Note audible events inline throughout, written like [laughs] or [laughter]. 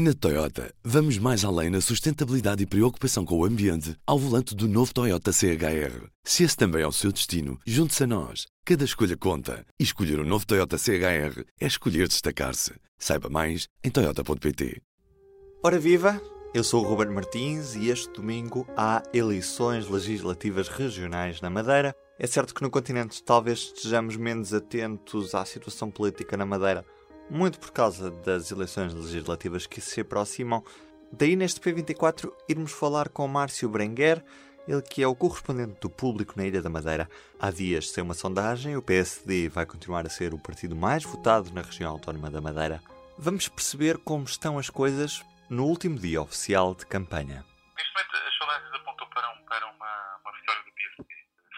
Na Toyota, vamos mais além na sustentabilidade e preocupação com o ambiente ao volante do novo Toyota CHR. Se esse também é o seu destino, junte-se a nós. Cada escolha conta. E escolher o um novo Toyota CHR é escolher destacar-se. Saiba mais em Toyota.pt. Ora viva! Eu sou o Ruben Martins e este domingo há eleições legislativas regionais na Madeira. É certo que no continente talvez estejamos menos atentos à situação política na Madeira muito por causa das eleições legislativas que se aproximam. Daí neste P24 irmos falar com Márcio Berenguer, ele que é o correspondente do público na Ilha da Madeira. Há dias, sem uma sondagem, o PSD vai continuar a ser o partido mais votado na região autónoma da Madeira. Vamos perceber como estão as coisas no último dia oficial de campanha. Neste momento, as sondagens apontam para, um, para uma, uma, vitória do PSD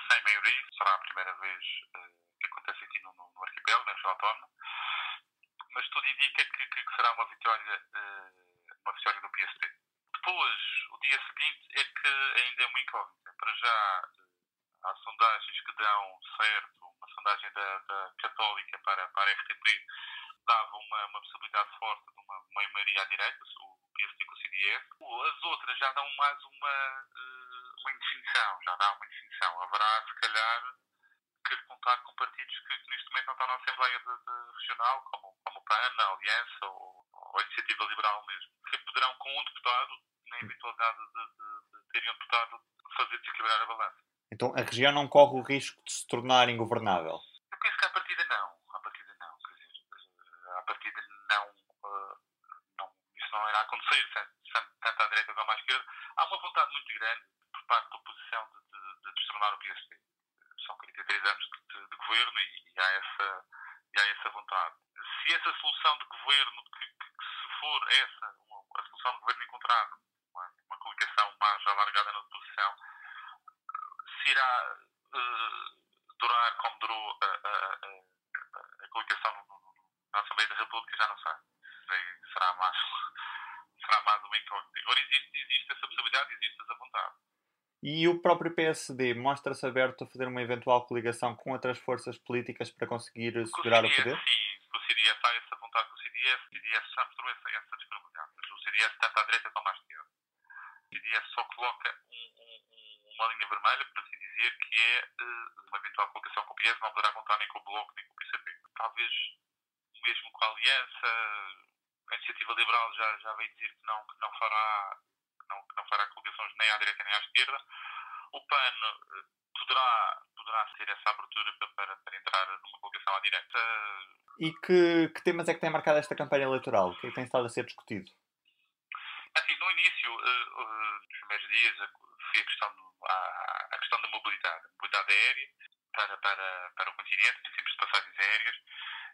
sem maioria. Será a primeira vez uh, que acontece aqui no, no arquipélago, na região autónoma mas tudo indica que, que será uma vitória, uh, uma vitória do PSD. Depois, o dia seguinte é que ainda é uma incógnita. Para já, uh, há sondagens que dão certo, uma sondagem da, da Católica para, para a RTP dava uma, uma possibilidade forte de uma, maioria à direita, o PSD com o CDS. As outras já dão mais uma, uh, uma indefinição, já dá uma indefinição. Haverá, se calhar, que contar com partidos que, que neste momento não estão na Assembleia de, de Regional, como, como o PAN, a Aliança ou, ou, a Iniciativa Liberal mesmo, que poderão, com um deputado, na eventualidade de, de, de terem um deputado, fazer desequilibrar a balança. Então a região não corre o risco de se tornar ingovernável? Eu penso que à partida não. À partida não. Quer dizer, à partida não, uh, não isso não irá acontecer, tanto à direita como à esquerda. Há uma vontade muito grande por parte da oposição de, de, de destronar o PSD são 43 anos de, de, de governo e, e, há essa, e há essa vontade. Se essa solução de governo, que, que, que se for essa, uma, a solução de governo encontrada, uma, uma coligação mais alargada na oposição, se irá uh, durar como durou a, a, a, a coligação no, no, na Assembleia da República, já não sei. Será mais, [laughs] será mais uma incógnita. Agora existe, existe essa possibilidade, existe essa vontade. E o próprio PSD mostra-se aberto a fazer uma eventual coligação com outras forças políticas para conseguir segurar o, poder? Sim, o CDS há essa vontade com o CDS. O CDS já mostrou essa, essa disponibilidade. O CDS tanto à direita como à esquerda. O CDS só coloca um, um, uma linha vermelha, para assim dizer, que é uh, uma eventual coligação com o PS não poderá contar nem com o Bloco nem com o PCP. Talvez mesmo com a Aliança, a Iniciativa Liberal já, já veio dizer que não, que não fará não, que não fará coligações nem à direita nem à esquerda. O PAN eh, poderá, poderá ter essa abertura para, para, entrar numa coligação à direita. E que, que temas é que tem marcado esta campanha eleitoral? O que é que tem estado a ser discutido? Assim, no início, uh, uh, nos primeiros dias, foi a questão, a, a questão da mobilidade, mobilidade aérea para, para, para o continente, em termos de passagens aéreas,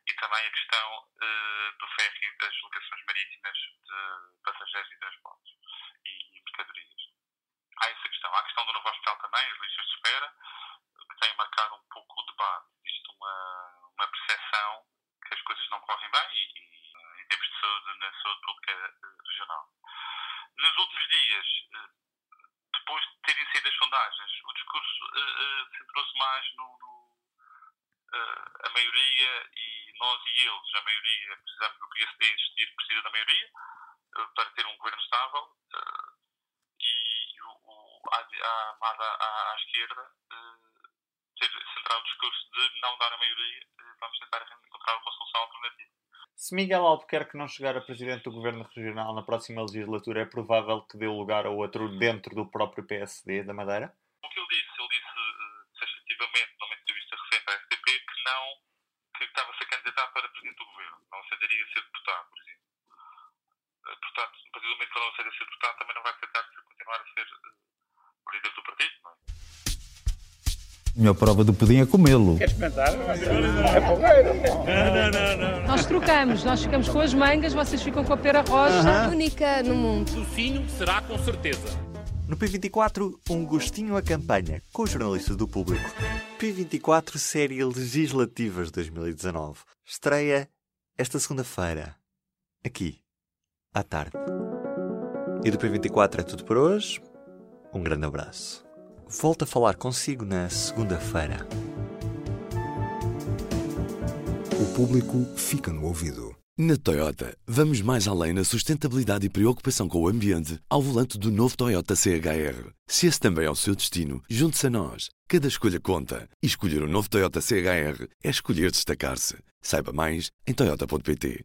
e também a questão uh, do ferro e das ligações marítimas de passageiros e transportes e, e mercadorias. Há essa questão. Há a também, as listas de espera, que tem marcado um pouco o debate. Existe uma, uma percepção que as coisas não correm bem e, e em termos de saúde, na saúde pública regional. Nos últimos dias, depois de terem sido as sondagens, o discurso uh, centrou-se mais no, no a maioria e nós e eles, a maioria, precisamos do PSD insistir precisa da maioria para ter um governo estável e o, o, a, a, a, à, à esquerda ter centrado o discurso de não dar a maioria, vamos tentar encontrar uma solução alternativa. Se Miguel Albuquerque não chegar a presidente do governo regional na próxima legislatura, é provável que dê lugar a outro dentro do próprio PSD da Madeira? O que ele disse, ele disse efetivamente, numa entrevista recente à STP, que não, que estava a ser candidato para presidente do governo, não aceitaria ser deputado, por exemplo. Portanto, a partir do momento que ele não aceita ser deputado, também não vai aceitar continuar a ser líder do partido, não é? Melhor prova do pudim é comê-lo. Queres experimentar? É porreiro. Não, não, não, Nós trocamos, nós ficamos com as mangas, vocês ficam com a pera roxa. Uh -huh. Única no mundo. Docinho será com certeza. No P24, um gostinho à campanha com os jornalistas do público. P24 Série Legislativas 2019. Estreia esta segunda-feira. Aqui, à tarde. E do P24 é tudo por hoje. Um grande abraço. Volto a falar consigo na segunda-feira. O público fica no ouvido. Na Toyota, vamos mais além na sustentabilidade e preocupação com o ambiente ao volante do novo Toyota CHR. Se esse também é o seu destino, junte-se a nós. Cada escolha conta. E escolher o um novo Toyota CHR é escolher destacar-se. Saiba mais em Toyota.pt.